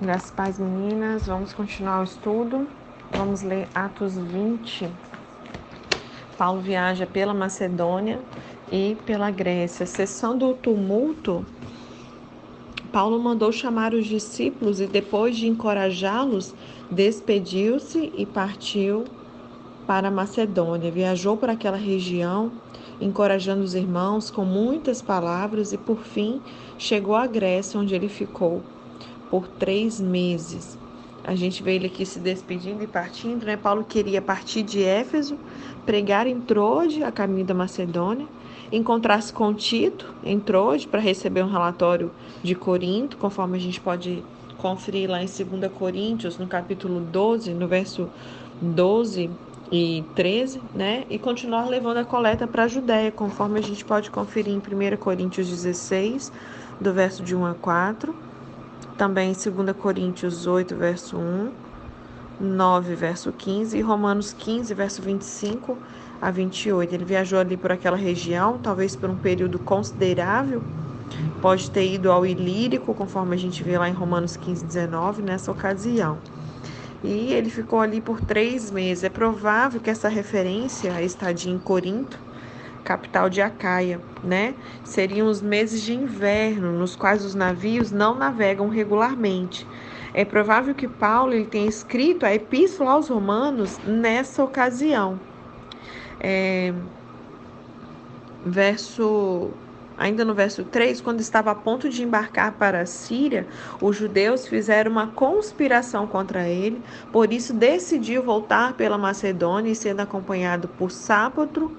Graças paz, meninas. Vamos continuar o estudo. Vamos ler Atos 20. Paulo viaja pela Macedônia e pela Grécia. Cessando o tumulto, Paulo mandou chamar os discípulos e, depois de encorajá-los, despediu-se e partiu para a Macedônia. Viajou por aquela região, encorajando os irmãos com muitas palavras e, por fim, chegou à Grécia, onde ele ficou por três meses. A gente vê ele aqui se despedindo e partindo, né? Paulo queria partir de Éfeso, pregar em Trode, a caminho da Macedônia, encontrar-se com Tito em Trode para receber um relatório de Corinto, conforme a gente pode conferir lá em 2 Coríntios, no capítulo 12, no verso 12 e 13, né? E continuar levando a coleta para a Judéia, conforme a gente pode conferir em 1 Coríntios 16, do verso de 1 a 4 também em 2 Coríntios 8, verso 1, 9, verso 15 e Romanos 15, verso 25 a 28. Ele viajou ali por aquela região, talvez por um período considerável. Pode ter ido ao Ilírico, conforme a gente vê lá em Romanos 15, 19, nessa ocasião. E ele ficou ali por três meses. É provável que essa referência a estadia em Corinto capital de Acaia, né? Seriam os meses de inverno, nos quais os navios não navegam regularmente. É provável que Paulo ele tenha escrito a Epístola aos Romanos nessa ocasião. É, verso Ainda no verso 3, quando estava a ponto de embarcar para a Síria, os judeus fizeram uma conspiração contra ele, por isso decidiu voltar pela Macedônia e sendo acompanhado por Sápatro,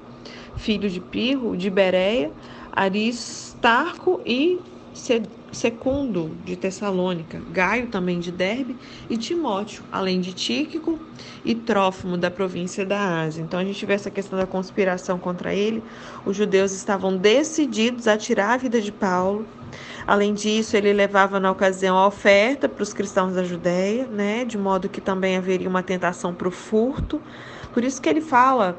filho de Pirro, de Bereia, Aristarco e Secundo de Tessalônica, Gaio também de Derbe e Timóteo, além de Tíquico e Trófimo da província da Ásia. Então a gente vê essa questão da conspiração contra ele. Os judeus estavam decididos a tirar a vida de Paulo. Além disso, ele levava na ocasião a oferta para os cristãos da Judéia, né, de modo que também haveria uma tentação para o furto. Por isso que ele fala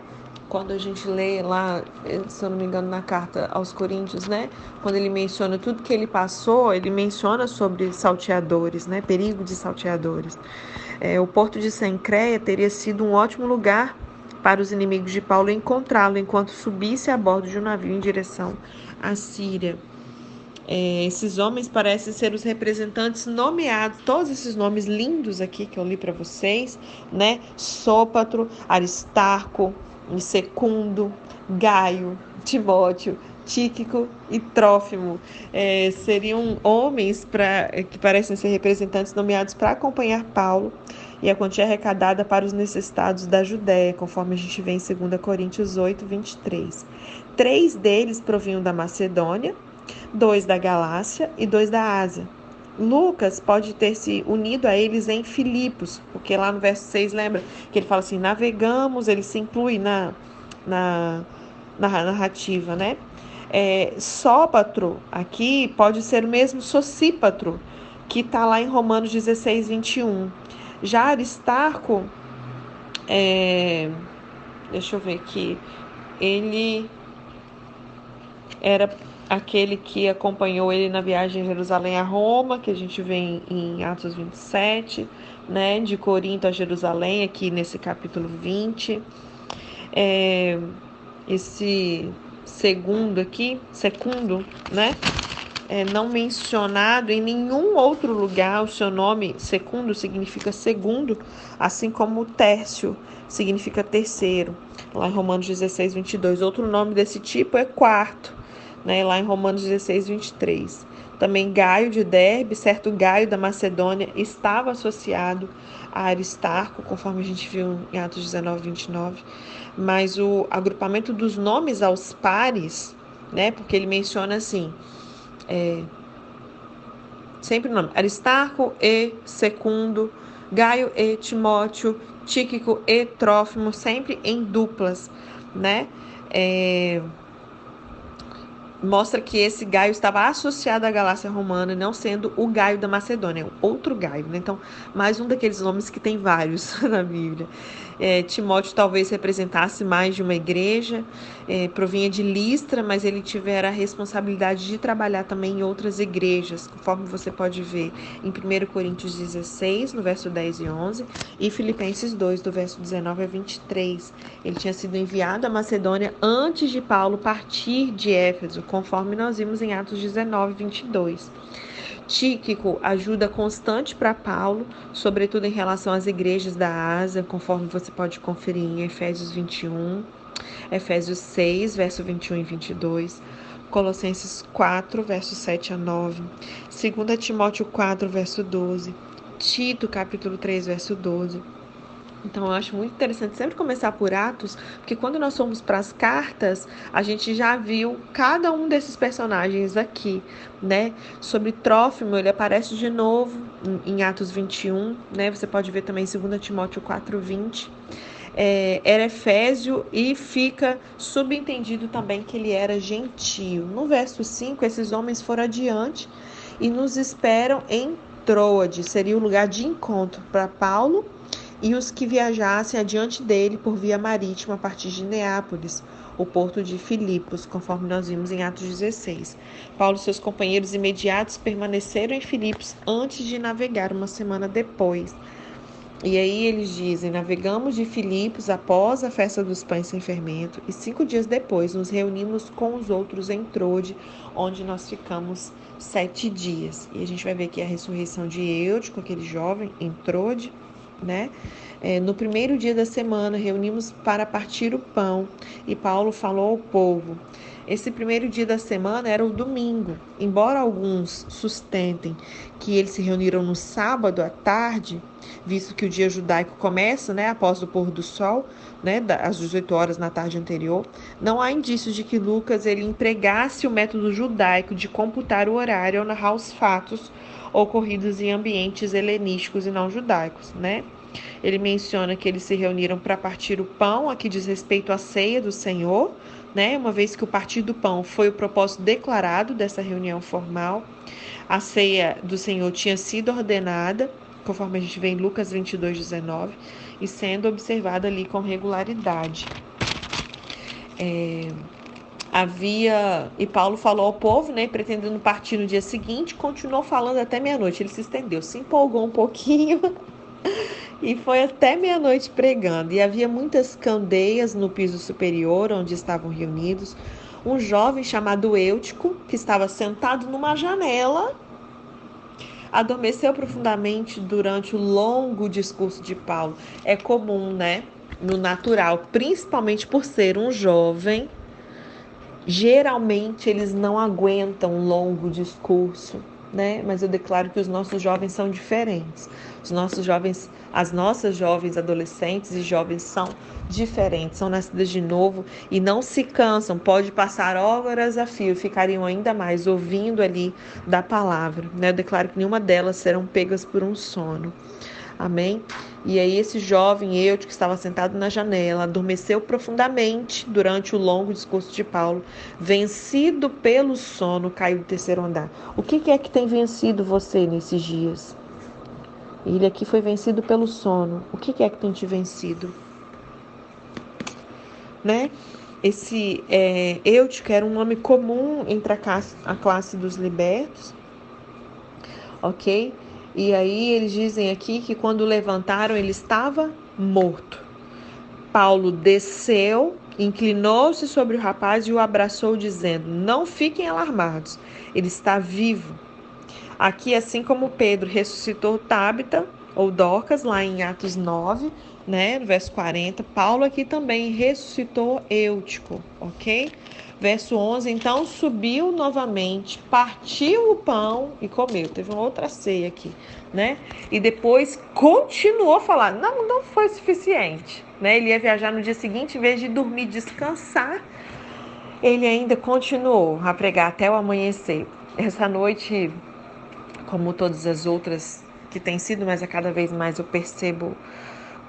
quando a gente lê lá, se eu não me engano, na carta aos Coríntios, né? Quando ele menciona tudo que ele passou, ele menciona sobre salteadores, né? Perigo de salteadores. É, o porto de Sencreia teria sido um ótimo lugar para os inimigos de Paulo encontrá-lo enquanto subisse a bordo de um navio em direção à Síria. É, esses homens parecem ser os representantes nomeados, todos esses nomes lindos aqui que eu li para vocês, né? Sópatro, Aristarco, Secundo, Gaio, Timóteo, Tíquico e Trófimo. É, seriam homens pra, que parecem ser representantes nomeados para acompanhar Paulo e a quantia arrecadada para os necessitados da Judéia, conforme a gente vê em 2 Coríntios 8, 23. Três deles provinham da Macedônia, dois da Galácia e dois da Ásia. Lucas pode ter se unido a eles em Filipos, porque lá no verso 6 lembra que ele fala assim: navegamos, ele se inclui na, na, na narrativa, né? É, sópatro aqui pode ser o mesmo socipatro, que está lá em Romanos 16, 21. Já Aristarco, é, deixa eu ver aqui, ele era aquele que acompanhou ele na viagem de Jerusalém a Roma, que a gente vê em, Atos 27, né, de Corinto a Jerusalém, aqui nesse capítulo 20. É, esse segundo aqui, segundo, né, é, não mencionado em nenhum outro lugar, o seu nome, segundo, significa segundo, assim como Tércio significa terceiro, lá em Romanos 16, 22. Outro nome desse tipo é quarto, né, lá em Romanos 16, 23. Também Gaio de Derbe, certo Gaio da Macedônia, estava associado a Aristarco, conforme a gente viu em Atos 19, 29. Mas o agrupamento dos nomes aos pares, né, porque ele menciona assim, é, sempre o nome, Aristarco e Secundo, Gaio e Timóteo, Tíquico e Trófimo, sempre em duplas, né? É, mostra que esse Gaio estava associado à Galácia Romana, não sendo o Gaio da Macedônia, outro Gaio. Né? Então, mais um daqueles nomes que tem vários na Bíblia. É, Timóteo talvez representasse mais de uma igreja, é, provinha de Listra, mas ele tivera a responsabilidade de trabalhar também em outras igrejas, conforme você pode ver em 1 Coríntios 16, no verso 10 e 11, e Filipenses 2, do verso 19 a 23. Ele tinha sido enviado à Macedônia antes de Paulo partir de Éfeso, conforme nós vimos em Atos 19, 22. Tíquico, ajuda constante para Paulo, sobretudo em relação às igrejas da Ásia, conforme você pode conferir em Efésios 21, Efésios 6, verso 21 e 22, Colossenses 4, verso 7 a 9, 2 Timóteo 4, verso 12, Tito, capítulo 3, verso 12. Então eu acho muito interessante sempre começar por Atos, porque quando nós fomos para as cartas, a gente já viu cada um desses personagens aqui, né? Sobre Trófimo, ele aparece de novo em Atos 21, né? Você pode ver também em 2 Timóteo 4:20. É, era Efésio e fica subentendido também que ele era gentio. No verso 5, esses homens foram adiante e nos esperam em Troade, seria o lugar de encontro para Paulo e os que viajassem adiante dele por via marítima a partir de Neápolis, o porto de Filipos, conforme nós vimos em Atos 16. Paulo e seus companheiros imediatos permaneceram em Filipos antes de navegar uma semana depois. E aí eles dizem: navegamos de Filipos após a festa dos pães sem fermento, e cinco dias depois nos reunimos com os outros em Trode, onde nós ficamos sete dias. E a gente vai ver aqui a ressurreição de Eutico, aquele jovem, em Trode né? É, no primeiro dia da semana, reunimos para partir o pão e Paulo falou ao povo. Esse primeiro dia da semana era o domingo. Embora alguns sustentem que eles se reuniram no sábado à tarde, visto que o dia judaico começa né, após o pôr do sol, né, às 18 horas na tarde anterior, não há indícios de que Lucas ele empregasse o método judaico de computar o horário ou narrar os fatos ocorridos em ambientes helenísticos e não judaicos, né? Ele menciona que eles se reuniram para partir o pão, aqui diz respeito à ceia do Senhor, né? Uma vez que o partir do pão foi o propósito declarado dessa reunião formal. A ceia do Senhor tinha sido ordenada, conforme a gente vê em Lucas 22, 19, e sendo observada ali com regularidade. É, havia e Paulo falou ao povo, né, pretendendo partir no dia seguinte, continuou falando até meia-noite. Ele se estendeu, se empolgou um pouquinho e foi até meia-noite pregando. E havia muitas candeias no piso superior onde estavam reunidos. Um jovem chamado Eutico, que estava sentado numa janela, adormeceu profundamente durante o longo discurso de Paulo. É comum, né? No natural, principalmente por ser um jovem Geralmente eles não aguentam um longo discurso, né? Mas eu declaro que os nossos jovens são diferentes. Os nossos jovens, as nossas jovens adolescentes e jovens são diferentes, são nascidas de novo e não se cansam. Pode passar horas a fio, ficariam ainda mais ouvindo ali da palavra, né? Eu declaro que nenhuma delas serão pegas por um sono. Amém? E aí esse jovem Eute que estava sentado na janela adormeceu profundamente durante o longo discurso de Paulo, vencido pelo sono, caiu do terceiro andar. O que é que tem vencido você nesses dias? Ele aqui foi vencido pelo sono. O que é que tem te vencido? Né? Esse é, Eutico era um nome comum entre a classe, a classe dos libertos, ok? E aí eles dizem aqui que quando levantaram ele estava morto. Paulo desceu, inclinou-se sobre o rapaz e o abraçou, dizendo: Não fiquem alarmados, ele está vivo. Aqui, assim como Pedro ressuscitou Tábita ou Dorcas, lá em Atos 9, né, no verso 40, Paulo aqui também ressuscitou Eutico, ok? Verso 11: Então subiu novamente, partiu o pão e comeu. Teve uma outra ceia aqui, né? E depois continuou a falar. Não, não foi suficiente, né? Ele ia viajar no dia seguinte, em vez de dormir, descansar, ele ainda continuou a pregar até o amanhecer. Essa noite, como todas as outras que têm sido, mas a cada vez mais eu percebo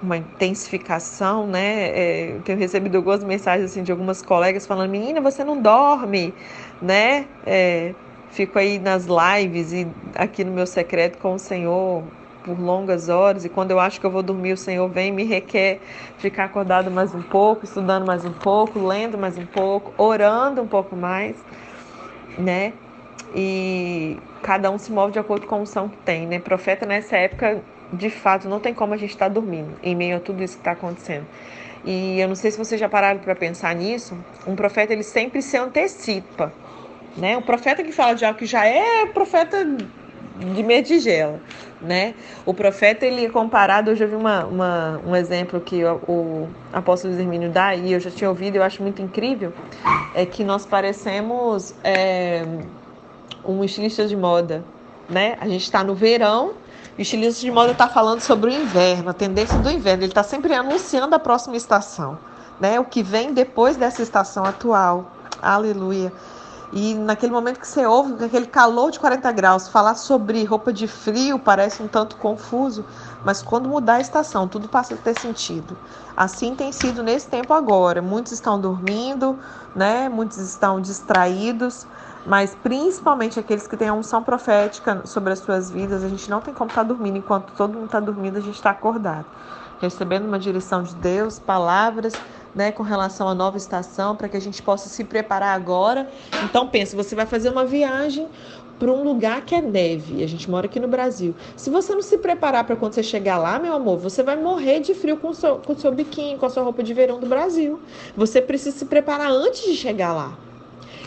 uma intensificação, né? É, eu tenho recebido algumas mensagens assim de algumas colegas falando: "Menina, você não dorme", né? É, fico aí nas lives e aqui no meu secreto com o Senhor por longas horas e quando eu acho que eu vou dormir, o Senhor vem e me requer ficar acordado mais um pouco, estudando mais um pouco, lendo mais um pouco, orando um pouco mais, né? E cada um se move de acordo com a unção que tem, né? Profeta nessa época de fato, não tem como a gente estar tá dormindo em meio a tudo isso que está acontecendo. E eu não sei se vocês já pararam para pensar nisso. Um profeta ele sempre se antecipa, né? O profeta que fala de algo que já é profeta de medigela, né? O profeta ele é comparado. Hoje eu vi uma, uma, um exemplo que o, o apóstolo Hermínio dá e eu já tinha ouvido. Eu acho muito incrível é que nós parecemos é, um estilista de moda, né? A gente está no verão o estilista de moda está falando sobre o inverno, a tendência do inverno. Ele está sempre anunciando a próxima estação, né? O que vem depois dessa estação atual. Aleluia. E naquele momento que você ouve aquele calor de 40 graus, falar sobre roupa de frio parece um tanto confuso, mas quando mudar a estação, tudo passa a ter sentido. Assim tem sido nesse tempo agora. Muitos estão dormindo, né? Muitos estão distraídos, mas principalmente aqueles que têm a unção profética sobre as suas vidas, a gente não tem como estar tá dormindo. Enquanto todo mundo está dormindo, a gente está acordado, recebendo uma direção de Deus, palavras, né, com relação à nova estação, para que a gente possa se preparar agora. Então, pense, você vai fazer uma viagem para um lugar que é neve. A gente mora aqui no Brasil. Se você não se preparar para quando você chegar lá, meu amor, você vai morrer de frio com o seu, com o seu biquinho, com a sua roupa de verão do Brasil. Você precisa se preparar antes de chegar lá.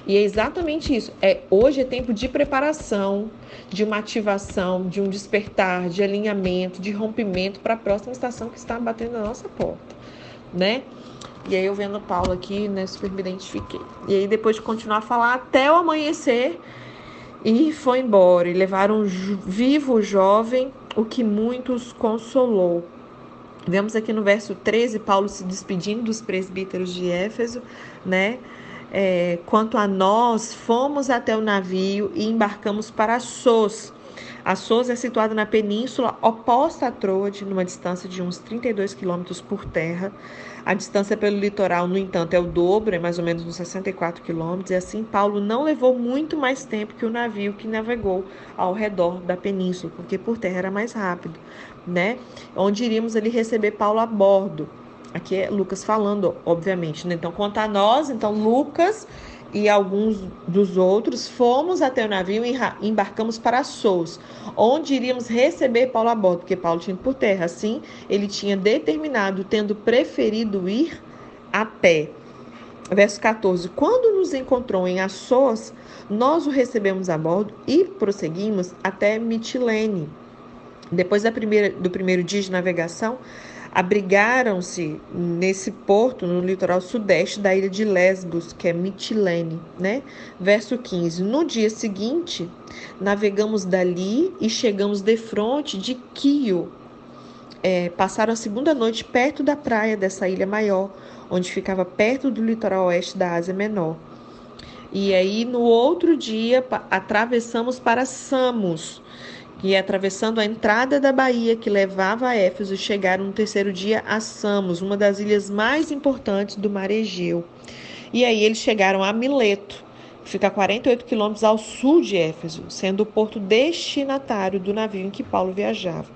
E é exatamente isso. É hoje é tempo de preparação, de uma ativação, de um despertar, de alinhamento, de rompimento para a próxima estação que está batendo na nossa porta, né? E aí eu vendo Paulo aqui, né, super me identifiquei. E aí depois de continuar a falar até o amanhecer, e foi embora. E levaram vivo o jovem, o que muitos consolou. Vemos aqui no verso 13 Paulo se despedindo dos presbíteros de Éfeso, né? É, quanto a nós, fomos até o navio e embarcamos para Sos. A Sos é situada na península oposta a Troade, numa distância de uns 32 quilômetros por terra. A distância pelo litoral, no entanto, é o dobro, é mais ou menos uns 64 quilômetros, e assim Paulo não levou muito mais tempo que o navio que navegou ao redor da península, porque por terra era mais rápido, né? Onde iríamos ali receber Paulo a bordo. Aqui é Lucas falando, obviamente. Né? Então, quanto a nós, então Lucas e alguns dos outros fomos até o navio e embarcamos para Sous, onde iríamos receber Paulo a bordo, porque Paulo tinha ido por terra. Assim, ele tinha determinado, tendo preferido ir a pé. Verso 14: Quando nos encontrou em Assos, nós o recebemos a bordo e prosseguimos até Mitilene. Depois da primeira, do primeiro dia de navegação, abrigaram-se nesse porto no litoral sudeste da ilha de Lesbos, que é Mitilene, né? Verso 15. No dia seguinte, navegamos dali e chegamos de frente de Quio. É, passaram a segunda noite perto da praia dessa ilha maior, onde ficava perto do litoral oeste da Ásia Menor. E aí, no outro dia, atravessamos para Samos, e atravessando a entrada da baía que levava a Éfeso, chegaram no terceiro dia a Samos, uma das ilhas mais importantes do mar Egeu. E aí eles chegaram a Mileto, que fica a 48 quilômetros ao sul de Éfeso, sendo o porto destinatário do navio em que Paulo viajava.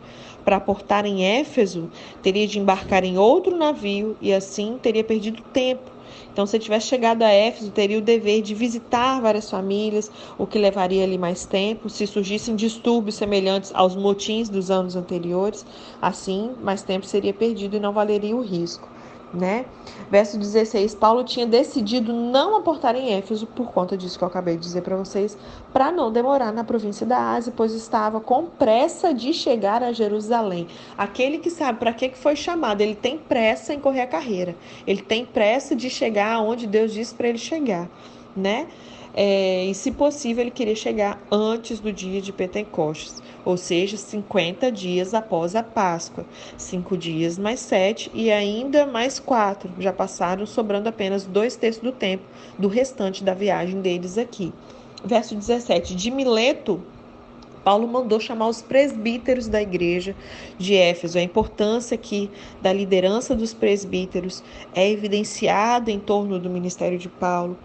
Para aportar em Éfeso, teria de embarcar em outro navio e assim teria perdido tempo então, se ele tivesse chegado a Éfeso, teria o dever de visitar várias famílias, o que levaria ali mais tempo. Se surgissem distúrbios semelhantes aos motins dos anos anteriores, assim, mais tempo seria perdido e não valeria o risco né? Verso 16, Paulo tinha decidido não aportar em Éfeso por conta disso que eu acabei de dizer para vocês, para não demorar na província da Ásia, pois estava com pressa de chegar a Jerusalém. Aquele que sabe para que foi chamado, ele tem pressa em correr a carreira. Ele tem pressa de chegar aonde Deus disse para ele chegar, né? É, e se possível, ele queria chegar antes do dia de Pentecostes ou seja, 50 dias após a Páscoa. Cinco dias mais sete e ainda mais quatro. Já passaram, sobrando apenas dois terços do tempo do restante da viagem deles aqui. Verso 17: De Mileto Paulo mandou chamar os presbíteros da igreja de Éfeso. A importância aqui da liderança dos presbíteros é evidenciada em torno do ministério de Paulo.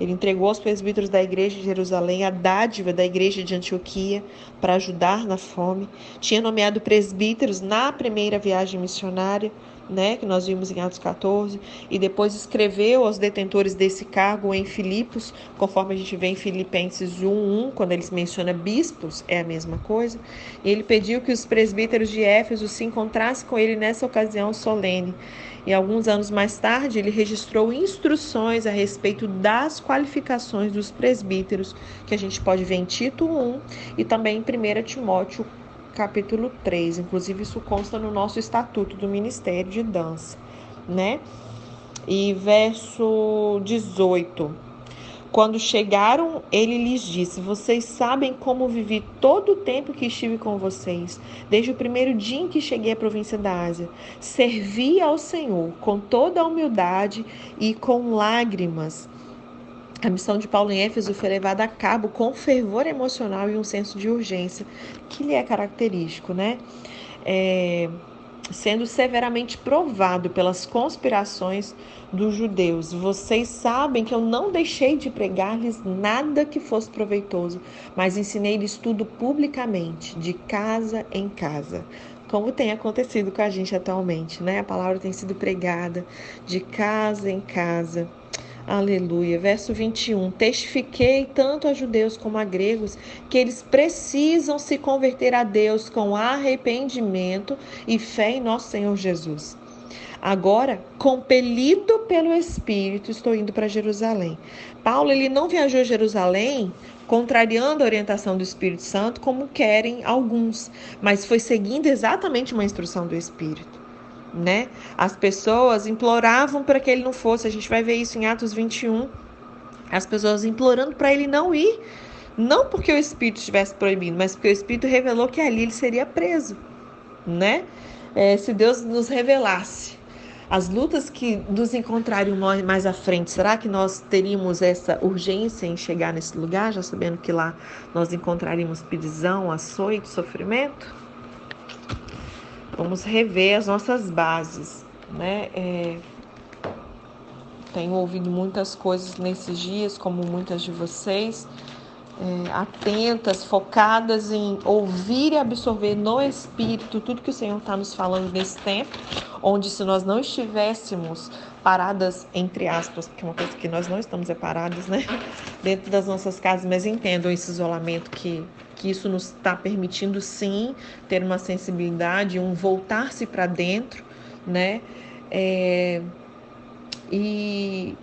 Ele entregou aos presbíteros da igreja de Jerusalém a dádiva da igreja de Antioquia para ajudar na fome. Tinha nomeado presbíteros na primeira viagem missionária né, que nós vimos em Atos 14, e depois escreveu aos detentores desse cargo em Filipos, conforme a gente vê em Filipenses 1:1, quando eles menciona bispos, é a mesma coisa. E ele pediu que os presbíteros de Éfeso se encontrassem com ele nessa ocasião solene. E alguns anos mais tarde, ele registrou instruções a respeito das qualificações dos presbíteros, que a gente pode ver em Tito 1 e também em 1 Timóteo capítulo 3. Inclusive, isso consta no nosso estatuto do Ministério de Dança, né? E verso 18. Quando chegaram, ele lhes disse: Vocês sabem como vivi todo o tempo que estive com vocês, desde o primeiro dia em que cheguei à província da Ásia. Servi ao Senhor com toda a humildade e com lágrimas a missão de Paulo em Éfeso foi levada a cabo com fervor emocional e um senso de urgência que lhe é característico, né? É, sendo severamente provado pelas conspirações dos judeus. Vocês sabem que eu não deixei de pregar-lhes nada que fosse proveitoso, mas ensinei-lhes tudo publicamente, de casa em casa. Como tem acontecido com a gente atualmente, né? A palavra tem sido pregada de casa em casa Aleluia. Verso 21. Testifiquei tanto a judeus como a gregos que eles precisam se converter a Deus com arrependimento e fé em nosso Senhor Jesus. Agora, compelido pelo Espírito, estou indo para Jerusalém. Paulo ele não viajou a Jerusalém contrariando a orientação do Espírito Santo, como querem alguns, mas foi seguindo exatamente uma instrução do Espírito né? As pessoas imploravam para que ele não fosse. A gente vai ver isso em Atos 21. As pessoas implorando para ele não ir, não porque o Espírito estivesse proibindo, mas porque o Espírito revelou que ali ele seria preso, né? É, se Deus nos revelasse as lutas que nos encontrariam mais à frente, será que nós teríamos essa urgência em chegar nesse lugar, já sabendo que lá nós encontraríamos prisão, açoite, sofrimento? Vamos rever as nossas bases, né? É, tenho ouvido muitas coisas nesses dias, como muitas de vocês, é, atentas, focadas em ouvir e absorver no Espírito tudo que o Senhor está nos falando nesse tempo, onde se nós não estivéssemos paradas, entre aspas, porque é uma coisa que nós não estamos separadas, né? Dentro das nossas casas, mas entendam esse isolamento que, que isso nos está permitindo sim ter uma sensibilidade, um voltar-se para dentro, né? É, e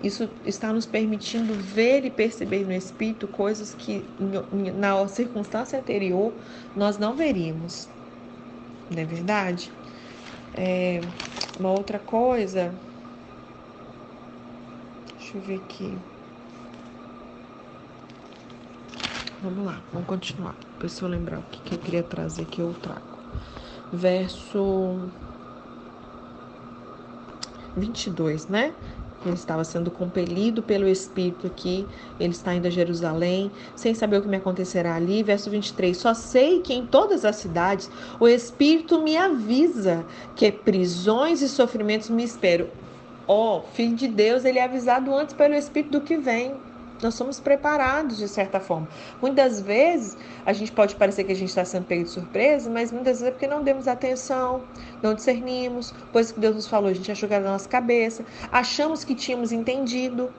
isso está nos permitindo ver e perceber no Espírito coisas que na circunstância anterior nós não veríamos. Não é verdade? É, uma outra coisa Deixa eu ver aqui. Vamos lá, vamos continuar. Se eu lembrar o que, que eu queria trazer que eu trago. Verso 22, né? Ele estava sendo compelido pelo Espírito aqui, ele está indo a Jerusalém, sem saber o que me acontecerá ali. Verso 23: Só sei que em todas as cidades o Espírito me avisa que prisões e sofrimentos me esperam ó, oh, filho de Deus, ele é avisado antes pelo Espírito do que vem. Nós somos preparados de certa forma. Muitas vezes a gente pode parecer que a gente está sendo pego de surpresa, mas muitas vezes é porque não demos atenção, não discernimos, coisas que Deus nos falou, a gente achou que era na nossa cabeça, achamos que tínhamos entendido.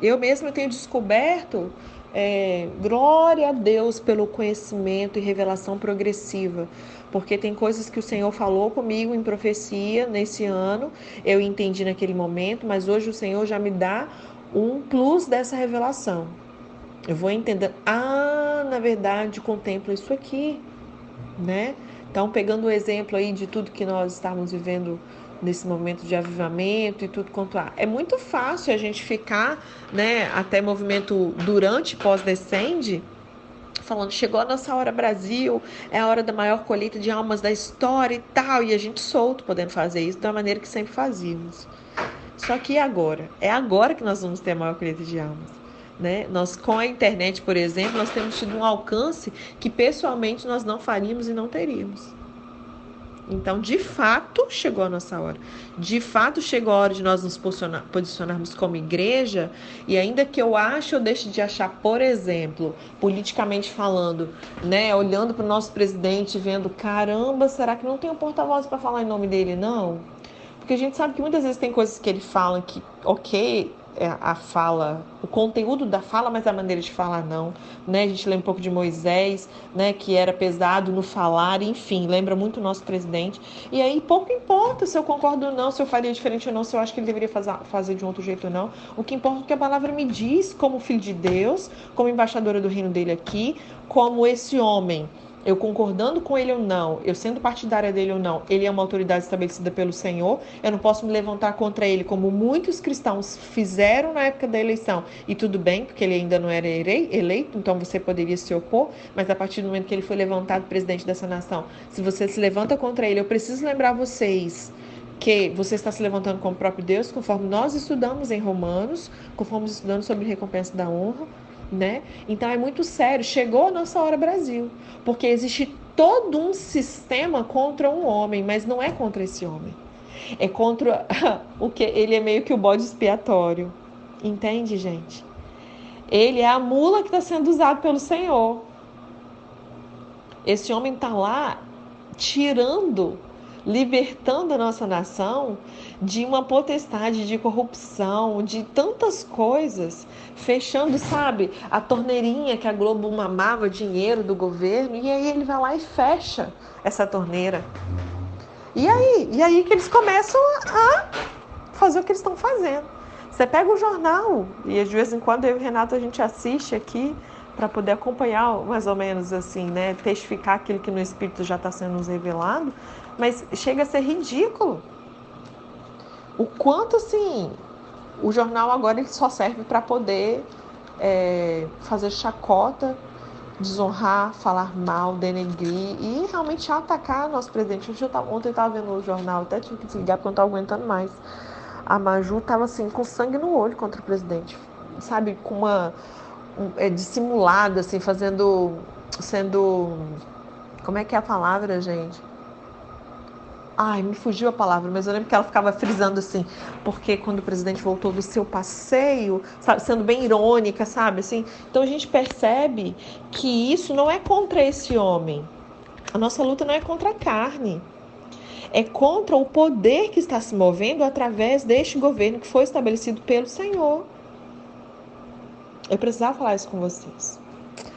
Eu mesma tenho descoberto é, glória a Deus pelo conhecimento e revelação progressiva, porque tem coisas que o Senhor falou comigo em profecia nesse ano, eu entendi naquele momento, mas hoje o Senhor já me dá um plus dessa revelação. Eu vou entender, ah, na verdade, contemplo isso aqui, né? Então, pegando o exemplo aí de tudo que nós estamos vivendo nesse momento de avivamento e tudo quanto há. É muito fácil a gente ficar, né, até movimento durante pós-descende, falando, chegou a nossa hora Brasil, é a hora da maior colheita de almas da história e tal, e a gente solto podendo fazer isso da maneira que sempre fazíamos. Só que agora? É agora que nós vamos ter a maior colheita de almas. Né? Nós, com a internet, por exemplo, nós temos tido um alcance que pessoalmente nós não faríamos e não teríamos. Então, de fato, chegou a nossa hora. De fato, chegou a hora de nós nos posicionarmos como igreja. E ainda que eu ache ou deixe de achar, por exemplo, politicamente falando, né, olhando para o nosso presidente, vendo, caramba, será que não tem um porta-voz para falar em nome dele, não? Porque a gente sabe que muitas vezes tem coisas que ele fala que, ok, é, a fala, o conteúdo da fala, mas a maneira de falar não, né? A gente lembra um pouco de Moisés, né, que era pesado no falar, enfim, lembra muito o nosso presidente. E aí pouco importa se eu concordo ou não, se eu faria diferente ou não, se eu acho que ele deveria fazer, fazer de um outro jeito ou não. O que importa é que a palavra me diz como filho de Deus, como embaixadora do reino dele aqui, como esse homem eu concordando com ele ou não, eu sendo partidária dele ou não, ele é uma autoridade estabelecida pelo Senhor, eu não posso me levantar contra ele, como muitos cristãos fizeram na época da eleição. E tudo bem, porque ele ainda não era eleito, então você poderia se opor, mas a partir do momento que ele foi levantado presidente dessa nação, se você se levanta contra ele, eu preciso lembrar vocês que você está se levantando como próprio Deus, conforme nós estudamos em Romanos, conforme estudamos sobre recompensa da honra, né? Então é muito sério. Chegou a nossa hora Brasil, porque existe todo um sistema contra um homem, mas não é contra esse homem. É contra o que ele é meio que o bode expiatório. Entende, gente? Ele é a mula que está sendo usado pelo Senhor. Esse homem está lá tirando libertando a nossa nação de uma potestade de corrupção, de tantas coisas, fechando, sabe, a torneirinha que a Globo mamava dinheiro do governo, e aí ele vai lá e fecha essa torneira. E aí? E aí que eles começam a fazer o que eles estão fazendo. Você pega o jornal, e de vez em quando eu e o Renato a gente assiste aqui para poder acompanhar mais ou menos assim, né, testificar aquilo que no espírito já está sendo nos revelado, mas chega a ser ridículo. O quanto assim o jornal agora ele só serve para poder é, fazer chacota, desonrar, falar mal, denegrir e realmente atacar nosso presidente. Ontem eu estava vendo o jornal, até tive que desligar porque eu não estava aguentando mais. A Maju estava assim, com sangue no olho contra o presidente, sabe, com uma é, dissimulada, assim, fazendo. sendo. Como é que é a palavra, gente? Ai, me fugiu a palavra, mas eu lembro que ela ficava frisando assim, porque quando o presidente voltou do seu passeio, sabe, sendo bem irônica, sabe, assim. Então a gente percebe que isso não é contra esse homem. A nossa luta não é contra a carne. É contra o poder que está se movendo através deste governo que foi estabelecido pelo Senhor. Eu precisava falar isso com vocês.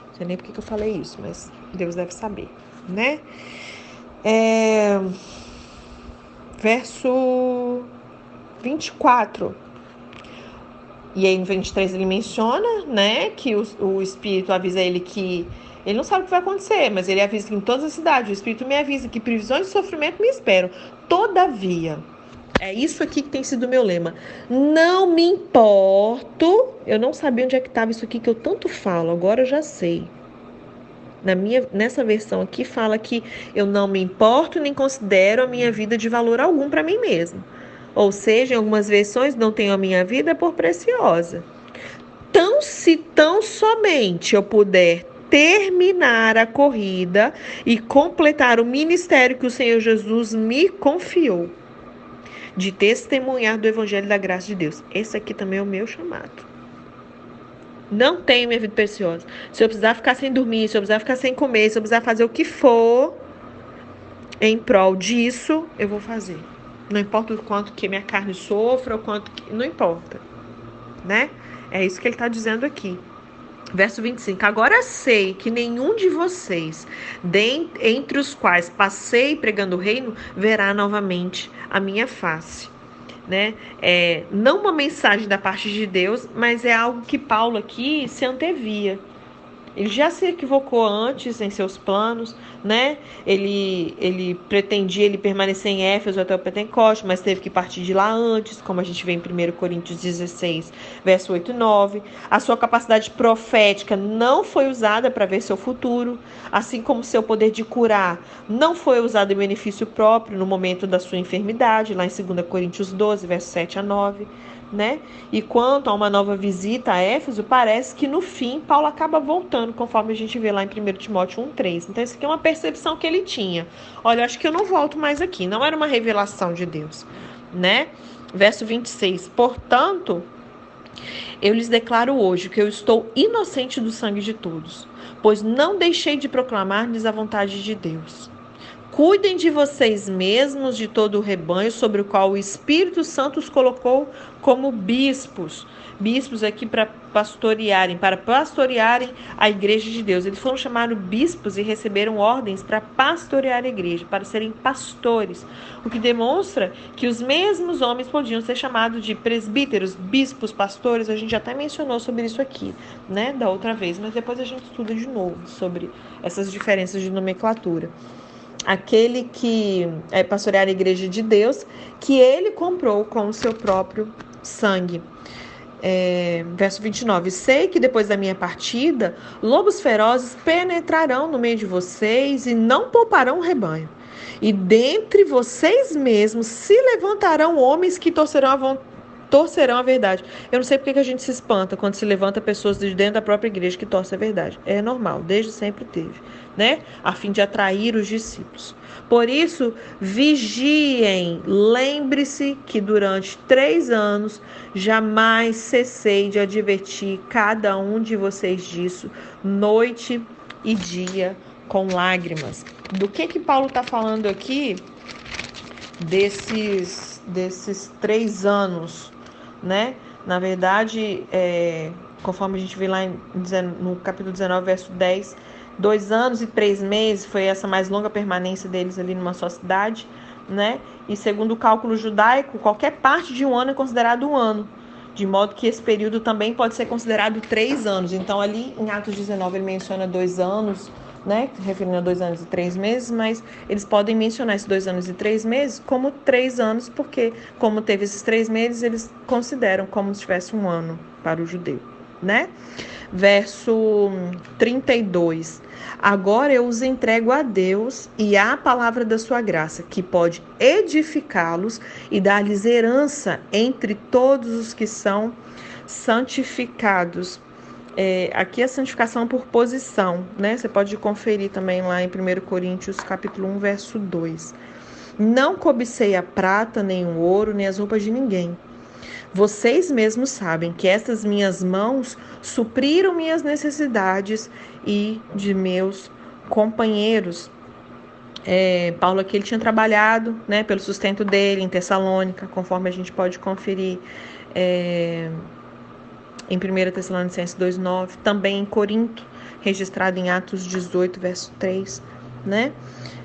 Não sei nem porque que eu falei isso, mas Deus deve saber, né? É... Verso 24. E aí no 23 ele menciona, né, que o, o Espírito avisa ele que ele não sabe o que vai acontecer, mas ele avisa que em todas as cidades o Espírito me avisa que previsões de sofrimento me esperam. Todavia, é isso aqui que tem sido o meu lema. Não me importo. Eu não sabia onde é que estava isso aqui que eu tanto falo, agora eu já sei. Na minha, nessa versão aqui fala que eu não me importo nem considero a minha vida de valor algum para mim mesmo. Ou seja, em algumas versões não tenho a minha vida por preciosa. Tão se tão somente eu puder terminar a corrida e completar o ministério que o Senhor Jesus me confiou de testemunhar do Evangelho da graça de Deus. Esse aqui também é o meu chamado. Não tenho minha vida preciosa. Se eu precisar ficar sem dormir, se eu precisar ficar sem comer, se eu precisar fazer o que for em prol disso, eu vou fazer. Não importa o quanto que minha carne sofra, o quanto que. Não importa. Né? É isso que ele está dizendo aqui. Verso 25: Agora sei que nenhum de vocês, entre os quais passei pregando o reino, verá novamente a minha face. Né? É, não uma mensagem da parte de Deus, mas é algo que Paulo aqui se antevia. Ele já se equivocou antes em seus planos, né? Ele, ele pretendia ele permanecer em Éfeso até o Pentecoste, mas teve que partir de lá antes, como a gente vê em 1 Coríntios 16, verso 8 e 9. A sua capacidade profética não foi usada para ver seu futuro, assim como seu poder de curar não foi usado em benefício próprio no momento da sua enfermidade, lá em 2 Coríntios 12, verso 7 a 9 né? E quanto a uma nova visita a Éfeso, parece que no fim Paulo acaba voltando, conforme a gente vê lá em 1 Timóteo 1,3. Então, isso aqui é uma percepção que ele tinha. Olha, acho que eu não volto mais aqui. Não era uma revelação de Deus, né? Verso 26. Portanto, eu lhes declaro hoje que eu estou inocente do sangue de todos, pois não deixei de proclamar-lhes a vontade de Deus. Cuidem de vocês mesmos, de todo o rebanho sobre o qual o Espírito Santo os colocou como bispos. Bispos aqui para pastorearem, para pastorearem a igreja de Deus. Eles foram chamados bispos e receberam ordens para pastorear a igreja, para serem pastores. O que demonstra que os mesmos homens podiam ser chamados de presbíteros, bispos, pastores. A gente já até mencionou sobre isso aqui, né, da outra vez, mas depois a gente estuda de novo sobre essas diferenças de nomenclatura aquele que é pastorear a igreja de Deus, que ele comprou com o seu próprio sangue. É, verso 29: Sei que depois da minha partida, lobos ferozes penetrarão no meio de vocês e não pouparão o rebanho. E dentre vocês mesmos se levantarão homens que torcerão a vontade torcerão a verdade. Eu não sei porque que a gente se espanta quando se levanta pessoas de dentro da própria igreja que torcem a verdade. É normal, desde sempre teve, né? A fim de atrair os discípulos. Por isso, vigiem, lembre-se que durante três anos jamais cessei de advertir cada um de vocês disso, noite e dia, com lágrimas. Do que que Paulo está falando aqui? Desses, desses três anos né? Na verdade, é, conforme a gente vê lá em, no capítulo 19, verso 10, dois anos e três meses foi essa mais longa permanência deles ali numa só cidade, né? E segundo o cálculo judaico, qualquer parte de um ano é considerado um ano, de modo que esse período também pode ser considerado três anos. Então, ali em Atos 19, ele menciona dois anos, né, referindo a dois anos e três meses, mas eles podem mencionar esses dois anos e três meses como três anos, porque, como teve esses três meses, eles consideram como se tivesse um ano para o judeu, né? Verso 32. Agora eu os entrego a Deus e à palavra da sua graça, que pode edificá-los e dar-lhes herança entre todos os que são santificados é, aqui a santificação por posição, né? Você pode conferir também lá em 1 Coríntios capítulo 1, verso 2. Não cobicei a prata, nem o ouro, nem as roupas de ninguém. Vocês mesmos sabem que estas minhas mãos supriram minhas necessidades e de meus companheiros. É, Paulo aqui ele tinha trabalhado né, pelo sustento dele em Tessalônica, conforme a gente pode conferir. É, em 1 Tessalonicenses 2,9, também em Corinto, registrado em Atos 18, verso 3, né?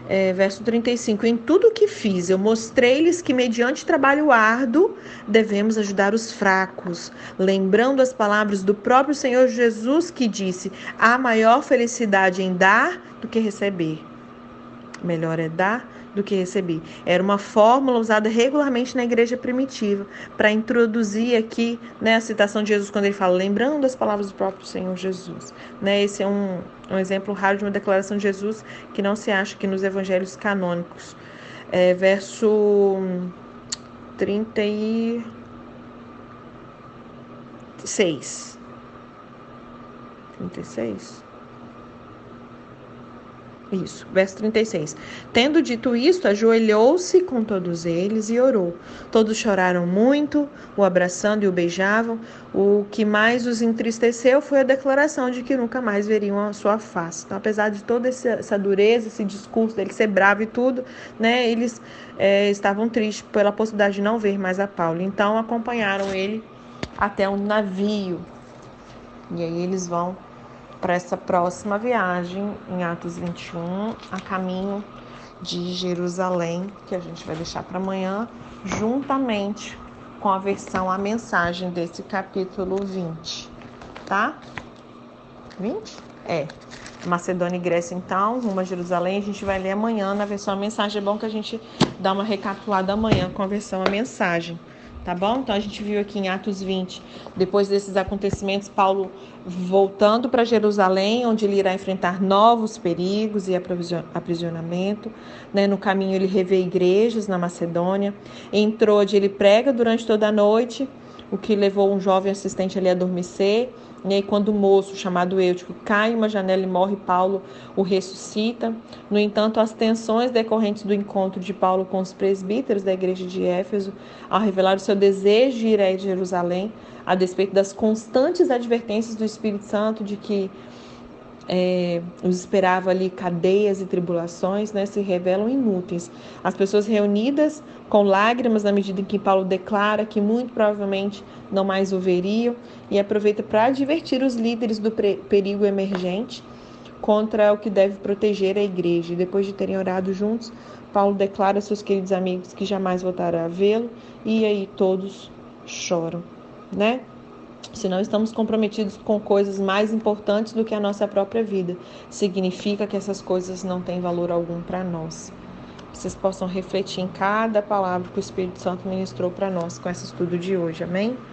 É, verso 35: Em tudo o que fiz, eu mostrei-lhes que, mediante trabalho árduo, devemos ajudar os fracos, lembrando as palavras do próprio Senhor Jesus, que disse: Há maior felicidade em dar do que receber. Melhor é dar do que recebi. Era uma fórmula usada regularmente na igreja primitiva para introduzir aqui né, a citação de Jesus quando ele fala, lembrando as palavras do próprio Senhor Jesus. Né, esse é um, um exemplo raro de uma declaração de Jesus que não se acha que nos evangelhos canônicos. É, verso 36. 36? Isso, verso 36. Tendo dito isto, ajoelhou-se com todos eles e orou. Todos choraram muito, o abraçando e o beijavam. O que mais os entristeceu foi a declaração de que nunca mais veriam a sua face. Então, apesar de toda essa dureza, esse discurso dele ser bravo e tudo, né, eles é, estavam tristes pela possibilidade de não ver mais a Paulo. Então, acompanharam ele até um navio. E aí eles vão para essa próxima viagem em Atos 21, a caminho de Jerusalém, que a gente vai deixar para amanhã, juntamente com a versão, a mensagem desse capítulo 20, tá? 20? É. Macedônia e Grécia, então, rumo a Jerusalém, a gente vai ler amanhã na versão a mensagem. É bom que a gente dá uma recapitulada amanhã com a versão a mensagem tá bom? Então a gente viu aqui em Atos 20, depois desses acontecimentos, Paulo voltando para Jerusalém, onde ele irá enfrentar novos perigos e aprisionamento. Né? No caminho ele revê igrejas na Macedônia, entrou onde ele prega durante toda a noite, o que levou um jovem assistente ali a adormecer. E aí, quando o moço, chamado Eutico, cai em uma janela e morre, Paulo o ressuscita. No entanto, as tensões decorrentes do encontro de Paulo com os presbíteros da igreja de Éfeso, ao revelar o seu desejo de ir a Jerusalém, a despeito das constantes advertências do Espírito Santo de que é, os esperava ali cadeias e tribulações, né, se revelam inúteis. As pessoas reunidas com lágrimas na medida em que Paulo declara que muito provavelmente não mais o veriam e aproveita para advertir os líderes do perigo emergente contra o que deve proteger a igreja. E depois de terem orado juntos, Paulo declara seus queridos amigos que jamais voltará a vê-lo e aí todos choram, né? Se não estamos comprometidos com coisas mais importantes do que a nossa própria vida, significa que essas coisas não têm valor algum para nós. Vocês possam refletir em cada palavra que o Espírito Santo ministrou para nós com esse estudo de hoje. Amém?